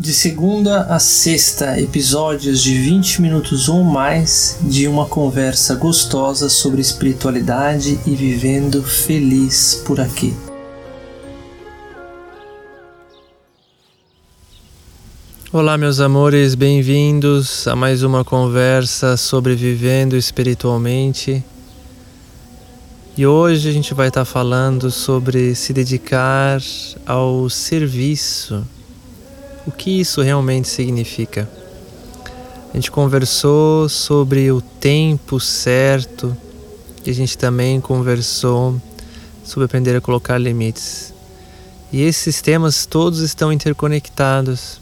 De segunda a sexta, episódios de 20 minutos ou mais de uma conversa gostosa sobre espiritualidade e vivendo feliz por aqui. Olá, meus amores, bem-vindos a mais uma conversa sobre vivendo espiritualmente. E hoje a gente vai estar falando sobre se dedicar ao serviço o que isso realmente significa. A gente conversou sobre o tempo certo e a gente também conversou sobre aprender a colocar limites. E esses temas todos estão interconectados.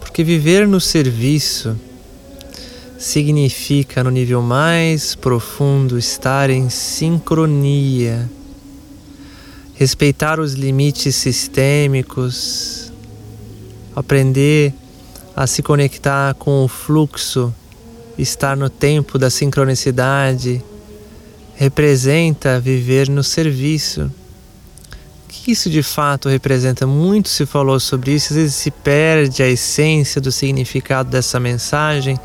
Porque viver no serviço significa, no nível mais profundo, estar em sincronia, respeitar os limites sistêmicos, aprender a se conectar com o fluxo, estar no tempo da sincronicidade, representa viver no serviço. O que isso de fato representa? Muito se falou sobre isso, às vezes se perde a essência do significado dessa mensagem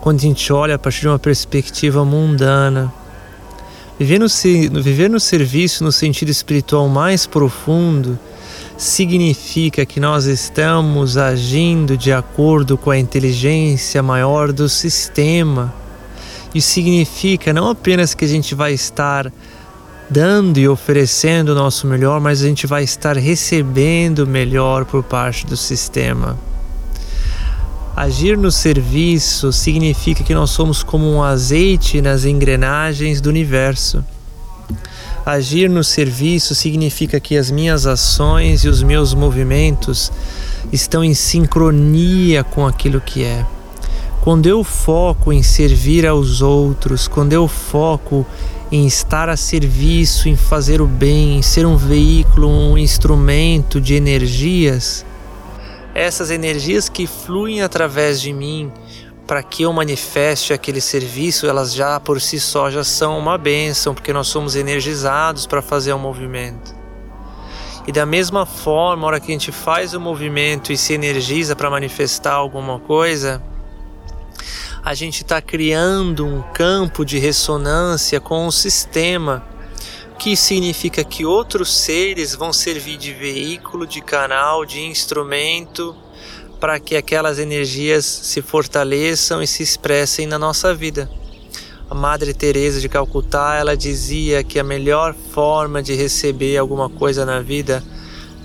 quando a gente olha a partir de uma perspectiva mundana. Viver no, viver no serviço no sentido espiritual mais profundo significa que nós estamos agindo de acordo com a inteligência maior do sistema. Isso significa não apenas que a gente vai estar dando e oferecendo o nosso melhor, mas a gente vai estar recebendo o melhor por parte do sistema. Agir no serviço significa que nós somos como um azeite nas engrenagens do universo. Agir no serviço significa que as minhas ações e os meus movimentos estão em sincronia com aquilo que é. Quando eu foco em servir aos outros, quando eu foco em estar a serviço, em fazer o bem, em ser um veículo, um instrumento de energias, essas energias que fluem através de mim para que eu manifeste aquele serviço, elas já por si só já são uma bênção, porque nós somos energizados para fazer o um movimento. E da mesma forma, a hora que a gente faz o movimento e se energiza para manifestar alguma coisa, a gente está criando um campo de ressonância com o sistema, que significa que outros seres vão servir de veículo, de canal, de instrumento para que aquelas energias se fortaleçam e se expressem na nossa vida. A Madre Teresa de Calcutá, ela dizia que a melhor forma de receber alguma coisa na vida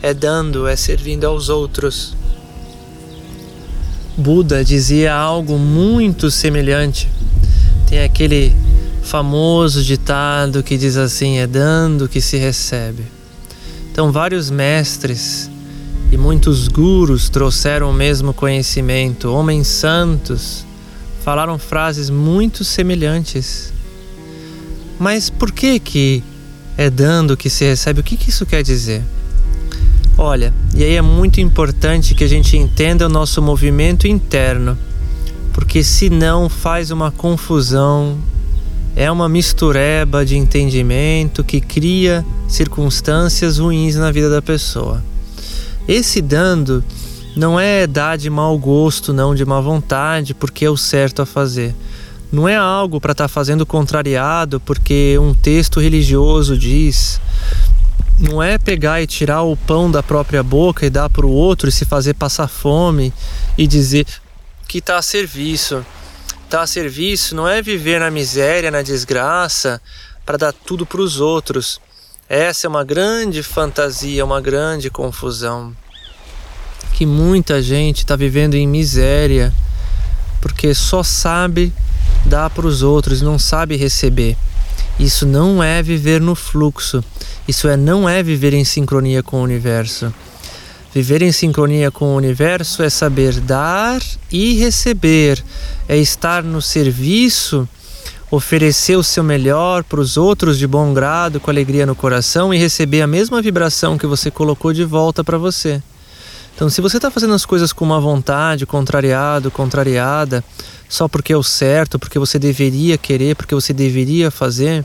é dando, é servindo aos outros. Buda dizia algo muito semelhante. Tem aquele famoso ditado que diz assim: é dando que se recebe. Então, vários mestres e muitos gurus trouxeram o mesmo conhecimento, homens santos falaram frases muito semelhantes. Mas por que que é dando que se recebe? O que, que isso quer dizer? Olha, e aí é muito importante que a gente entenda o nosso movimento interno, porque senão faz uma confusão, é uma mistureba de entendimento que cria circunstâncias ruins na vida da pessoa. Esse dando não é dar de mau gosto, não de má vontade, porque é o certo a fazer. Não é algo para estar tá fazendo contrariado porque um texto religioso diz. Não é pegar e tirar o pão da própria boca e dar para o outro e se fazer passar fome e dizer que está a serviço. Está a serviço não é viver na miséria, na desgraça, para dar tudo para os outros. Essa é uma grande fantasia, uma grande confusão. Que muita gente está vivendo em miséria porque só sabe dar para os outros, não sabe receber. Isso não é viver no fluxo, isso é não é viver em sincronia com o universo. Viver em sincronia com o universo é saber dar e receber, é estar no serviço oferecer o seu melhor para os outros de bom grado, com alegria no coração e receber a mesma vibração que você colocou de volta para você. Então, se você está fazendo as coisas com uma vontade, contrariado, contrariada, só porque é o certo, porque você deveria querer, porque você deveria fazer,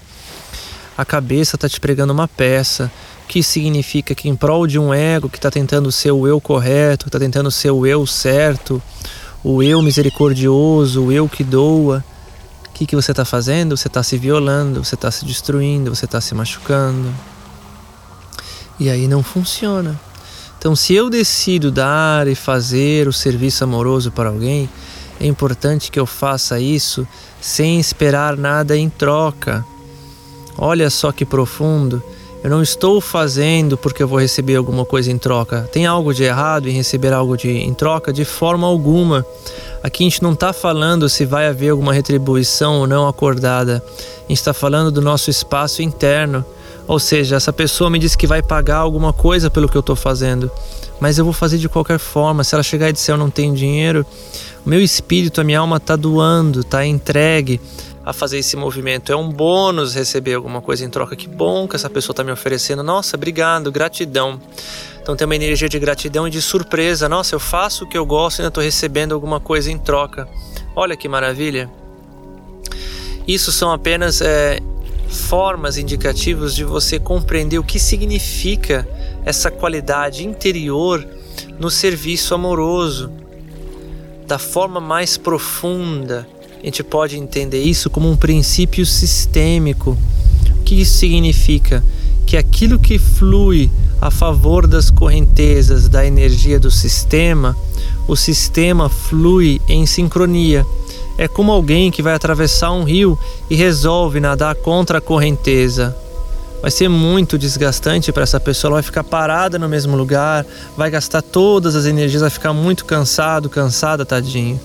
a cabeça está te pregando uma peça que significa que em prol de um ego que está tentando ser o eu correto, está tentando ser o eu certo, o eu misericordioso, o eu que doa, o que, que você está fazendo? Você está se violando, você está se destruindo, você está se machucando. E aí não funciona. Então, se eu decido dar e fazer o serviço amoroso para alguém, é importante que eu faça isso sem esperar nada em troca. Olha só que profundo. Eu não estou fazendo porque eu vou receber alguma coisa em troca. Tem algo de errado em receber algo de, em troca? De forma alguma. Aqui a gente não está falando se vai haver alguma retribuição ou não acordada. A gente está falando do nosso espaço interno. Ou seja, essa pessoa me disse que vai pagar alguma coisa pelo que eu estou fazendo, mas eu vou fazer de qualquer forma. Se ela chegar e disser eu não tenho dinheiro, o meu espírito, a minha alma está doando, está entregue a fazer esse movimento. É um bônus receber alguma coisa em troca. Que bom que essa pessoa está me oferecendo. Nossa, obrigado, gratidão. Então tem uma energia de gratidão e de surpresa. Nossa, eu faço o que eu gosto e ainda estou recebendo alguma coisa em troca. Olha que maravilha. Isso são apenas é, formas indicativas de você compreender o que significa essa qualidade interior no serviço amoroso. Da forma mais profunda, a gente pode entender isso como um princípio sistêmico. O que isso significa? Que aquilo que flui a favor das correntezas da energia do sistema, o sistema flui em sincronia é como alguém que vai atravessar um rio e resolve nadar contra a correnteza. Vai ser muito desgastante para essa pessoa, ela vai ficar parada no mesmo lugar, vai gastar todas as energias, vai ficar muito cansado, cansada, tadinho.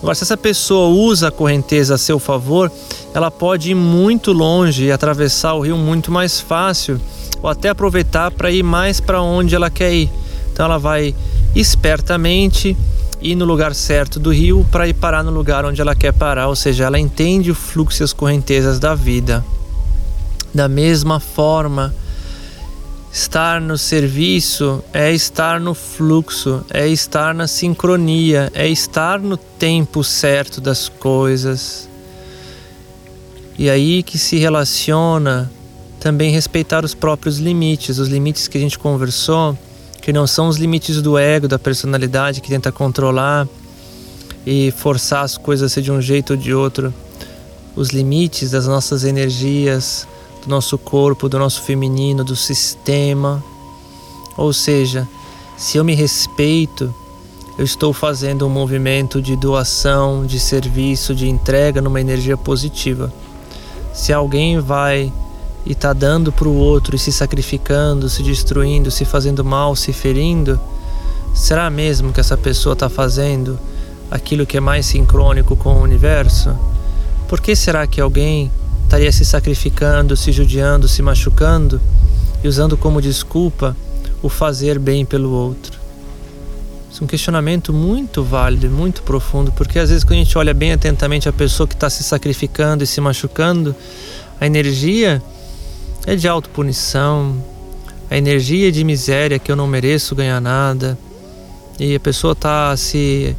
Agora, se essa pessoa usa a correnteza a seu favor, ela pode ir muito longe e atravessar o rio muito mais fácil, ou até aproveitar para ir mais para onde ela quer ir. Então, ela vai espertamente ir no lugar certo do rio para ir parar no lugar onde ela quer parar, ou seja, ela entende o fluxo e as correntezas da vida. Da mesma forma, estar no serviço é estar no fluxo, é estar na sincronia, é estar no tempo certo das coisas. E aí que se relaciona também respeitar os próprios limites, os limites que a gente conversou que não são os limites do ego, da personalidade que tenta controlar e forçar as coisas a ser de um jeito ou de outro. Os limites das nossas energias, do nosso corpo, do nosso feminino, do sistema. Ou seja, se eu me respeito, eu estou fazendo um movimento de doação, de serviço, de entrega numa energia positiva. Se alguém vai e está dando para o outro e se sacrificando, se destruindo, se fazendo mal, se ferindo, será mesmo que essa pessoa está fazendo aquilo que é mais sincrônico com o universo? Por que será que alguém estaria se sacrificando, se judiando, se machucando e usando como desculpa o fazer bem pelo outro? Isso é um questionamento muito válido e muito profundo, porque às vezes quando a gente olha bem atentamente a pessoa que está se sacrificando e se machucando, a energia é de autopunição, a energia de miséria que eu não mereço ganhar nada, e a pessoa está se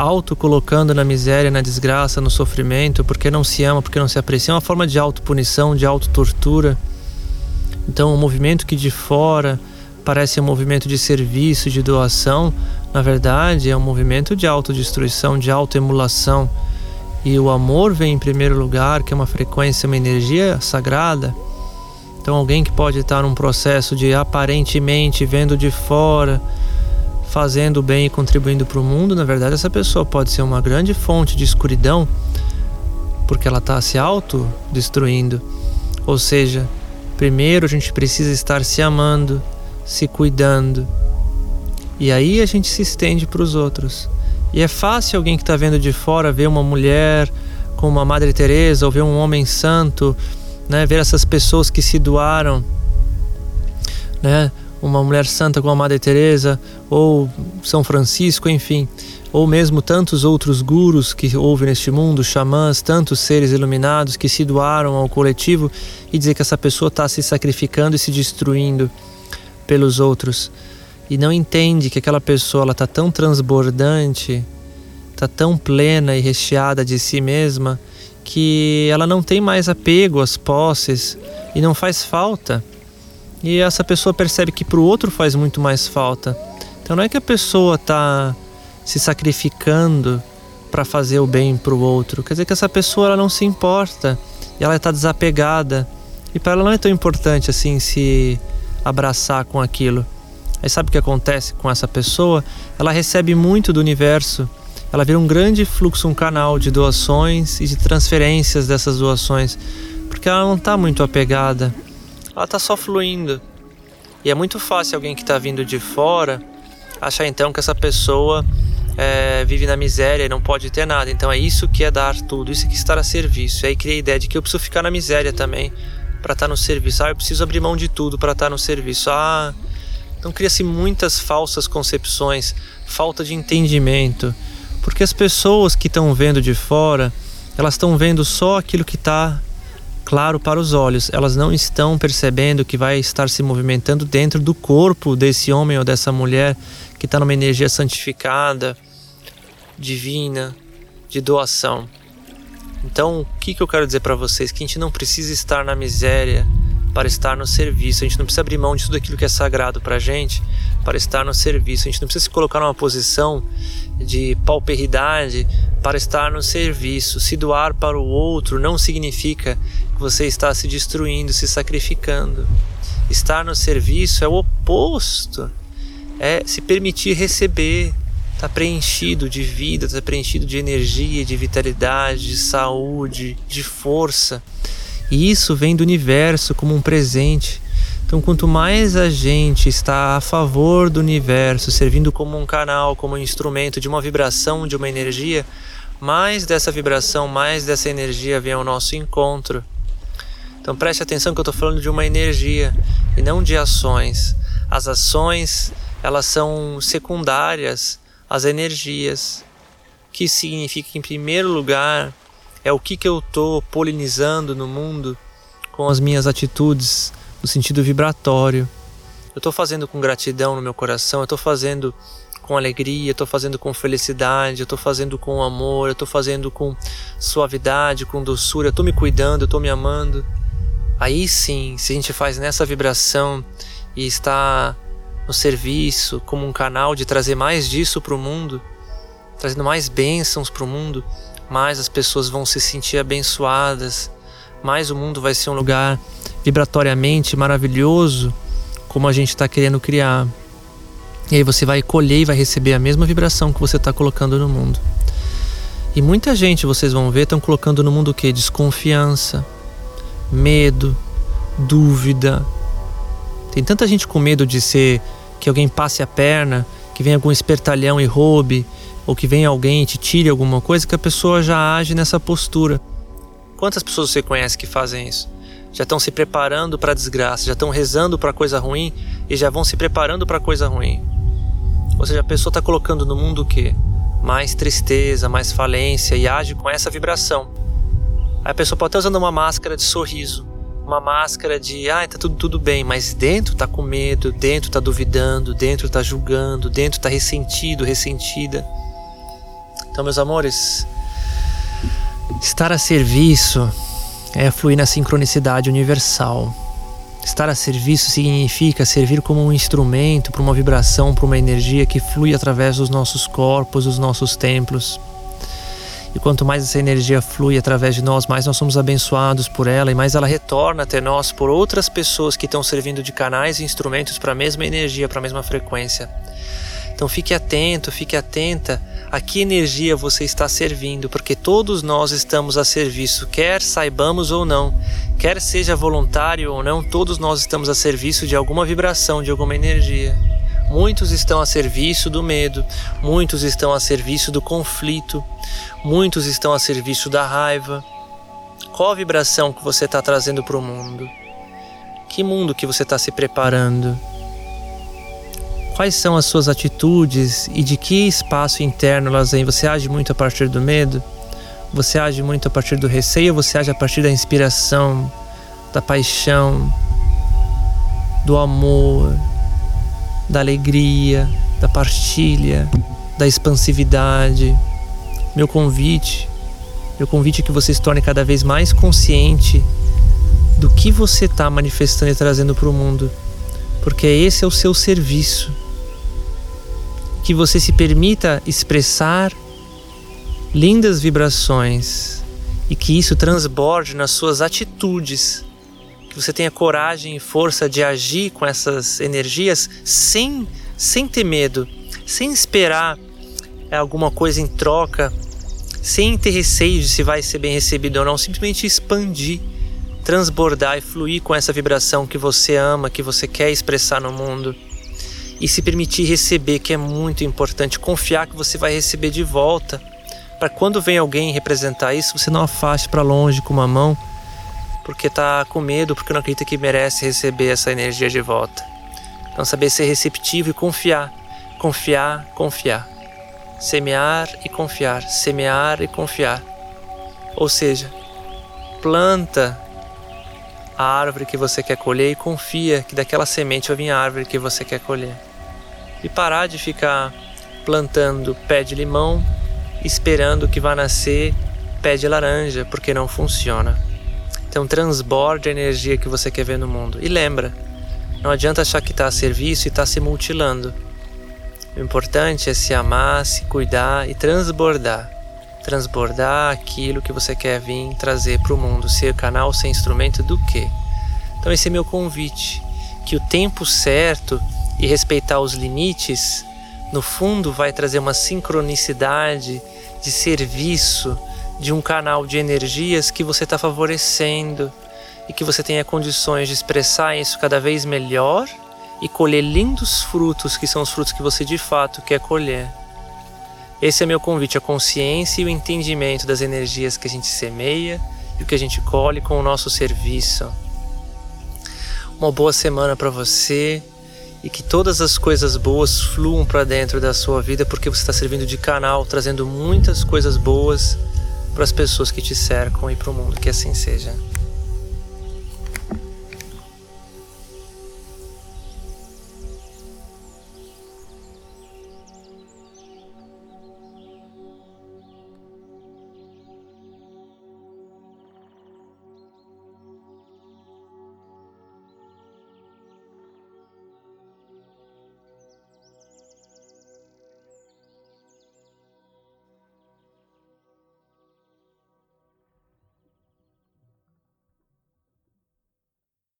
auto colocando na miséria, na desgraça, no sofrimento, porque não se ama, porque não se aprecia, é uma forma de autopunição, de autotortura. Então, o movimento que de fora parece um movimento de serviço, de doação, na verdade é um movimento de autodestruição, de autoemulação. E o amor vem em primeiro lugar, que é uma frequência, uma energia sagrada então, alguém que pode estar num processo de aparentemente vendo de fora, fazendo bem e contribuindo para o mundo, na verdade, essa pessoa pode ser uma grande fonte de escuridão, porque ela está se autodestruindo. Ou seja, primeiro a gente precisa estar se amando, se cuidando, e aí a gente se estende para os outros. E é fácil alguém que está vendo de fora ver uma mulher como uma Madre Teresa ou ver um homem santo né? Ver essas pessoas que se doaram, né? Uma mulher santa como a Madre Teresa ou São Francisco, enfim, ou mesmo tantos outros gurus que houve neste mundo, xamãs, tantos seres iluminados que se doaram ao coletivo e dizer que essa pessoa está se sacrificando e se destruindo pelos outros. E não entende que aquela pessoa está tão transbordante, está tão plena e recheada de si mesma que ela não tem mais apego às posses e não faz falta e essa pessoa percebe que para o outro faz muito mais falta. Então não é que a pessoa está se sacrificando para fazer o bem para o outro, quer dizer que essa pessoa ela não se importa e ela está desapegada e para ela não é tão importante assim se abraçar com aquilo. Aí sabe o que acontece com essa pessoa? Ela recebe muito do universo. Ela vira um grande fluxo, um canal de doações e de transferências dessas doações, porque ela não está muito apegada. Ela está só fluindo. E é muito fácil alguém que está vindo de fora achar então que essa pessoa é, vive na miséria e não pode ter nada. Então é isso que é dar tudo, isso que é estar a serviço. E aí cria a ideia de que eu preciso ficar na miséria também para estar tá no serviço. Ah, eu preciso abrir mão de tudo para estar tá no serviço. Ah, então cria-se muitas falsas concepções, falta de entendimento, porque as pessoas que estão vendo de fora, elas estão vendo só aquilo que está claro para os olhos. Elas não estão percebendo que vai estar se movimentando dentro do corpo desse homem ou dessa mulher que está numa energia santificada, divina, de doação. Então, o que, que eu quero dizer para vocês? Que a gente não precisa estar na miséria para estar no serviço. A gente não precisa abrir mão de tudo aquilo que é sagrado para a gente para estar no serviço. A gente não precisa se colocar numa posição de pauperidade para estar no serviço. Se doar para o outro não significa você está se destruindo, se sacrificando. Estar no serviço é o oposto. É se permitir receber, está preenchido de vida, está preenchido de energia, de vitalidade, de saúde, de força. E isso vem do universo como um presente. Então, quanto mais a gente está a favor do universo, servindo como um canal, como um instrumento de uma vibração, de uma energia, mais dessa vibração, mais dessa energia vem ao nosso encontro. Então preste atenção que eu estou falando de uma energia e não de ações. As ações elas são secundárias às energias, que significa que em primeiro lugar é o que, que eu estou polinizando no mundo com as minhas atitudes no sentido vibratório. Eu estou fazendo com gratidão no meu coração, eu estou fazendo com alegria, eu estou fazendo com felicidade, eu estou fazendo com amor, eu estou fazendo com suavidade, com doçura, eu estou me cuidando, eu estou me amando. Aí sim, se a gente faz nessa vibração e está no serviço como um canal de trazer mais disso para o mundo, trazendo mais bênçãos para o mundo, mais as pessoas vão se sentir abençoadas, mais o mundo vai ser um lugar vibratoriamente maravilhoso, como a gente está querendo criar. E aí você vai colher e vai receber a mesma vibração que você está colocando no mundo. E muita gente, vocês vão ver, estão colocando no mundo o que? Desconfiança, medo, dúvida. Tem tanta gente com medo de ser que alguém passe a perna, que venha algum espertalhão e roube, ou que venha alguém e te tire alguma coisa, que a pessoa já age nessa postura. Quantas pessoas você conhece que fazem isso? Já estão se preparando para a desgraça, já estão rezando para coisa ruim e já vão se preparando para coisa ruim. Ou seja, a pessoa está colocando no mundo o quê? Mais tristeza, mais falência e age com essa vibração. A pessoa pode estar usando uma máscara de sorriso, uma máscara de, ah, tá tudo, tudo bem, mas dentro tá com medo, dentro tá duvidando, dentro tá julgando, dentro tá ressentido, ressentida. Então, meus amores, estar a serviço é fluir na sincronicidade universal. Estar a serviço significa servir como um instrumento para uma vibração, para uma energia que flui através dos nossos corpos, dos nossos templos. E quanto mais essa energia flui através de nós, mais nós somos abençoados por ela e mais ela retorna até nós por outras pessoas que estão servindo de canais e instrumentos para a mesma energia, para a mesma frequência. Então fique atento, fique atenta a que energia você está servindo, porque todos nós estamos a serviço, quer saibamos ou não, quer seja voluntário ou não, todos nós estamos a serviço de alguma vibração, de alguma energia. Muitos estão a serviço do medo, muitos estão a serviço do conflito, muitos estão a serviço da raiva. Qual a vibração que você está trazendo para o mundo? Que mundo que você está se preparando? Quais são as suas atitudes e de que espaço interno elas vêm? Você age muito a partir do medo? Você age muito a partir do receio você age a partir da inspiração, da paixão, do amor, da alegria, da partilha, da expansividade? Meu convite, meu convite é que você se torne cada vez mais consciente do que você está manifestando e trazendo para o mundo porque esse é o seu serviço. Que você se permita expressar lindas vibrações e que isso transborde nas suas atitudes. Que você tenha coragem e força de agir com essas energias sem, sem ter medo, sem esperar alguma coisa em troca, sem ter receio de se vai ser bem recebido ou não, simplesmente expandir, transbordar e fluir com essa vibração que você ama, que você quer expressar no mundo. E se permitir receber, que é muito importante, confiar que você vai receber de volta para quando vem alguém representar isso, você não afaste para longe com uma mão, porque está com medo, porque não acredita que merece receber essa energia de volta. Então, saber ser receptivo e confiar, confiar, confiar. Semear e confiar, semear e confiar. Ou seja, planta a árvore que você quer colher e confia que daquela semente vai vir a árvore que você quer colher. E parar de ficar plantando pé de limão esperando que vá nascer pé de laranja, porque não funciona. Então transborde a energia que você quer ver no mundo. E lembra, não adianta achar que está a serviço e está se mutilando. O importante é se amar, se cuidar e transbordar. Transbordar aquilo que você quer vir trazer para o mundo, ser canal, ser instrumento do quê? Então esse é meu convite, que o tempo certo e respeitar os limites no fundo vai trazer uma sincronicidade de serviço de um canal de energias que você está favorecendo e que você tenha condições de expressar isso cada vez melhor e colher lindos frutos que são os frutos que você de fato quer colher. Esse é meu convite, a consciência e o entendimento das energias que a gente semeia e o que a gente colhe com o nosso serviço. Uma boa semana para você e que todas as coisas boas fluam para dentro da sua vida porque você está servindo de canal, trazendo muitas coisas boas para as pessoas que te cercam e para o mundo. Que assim seja.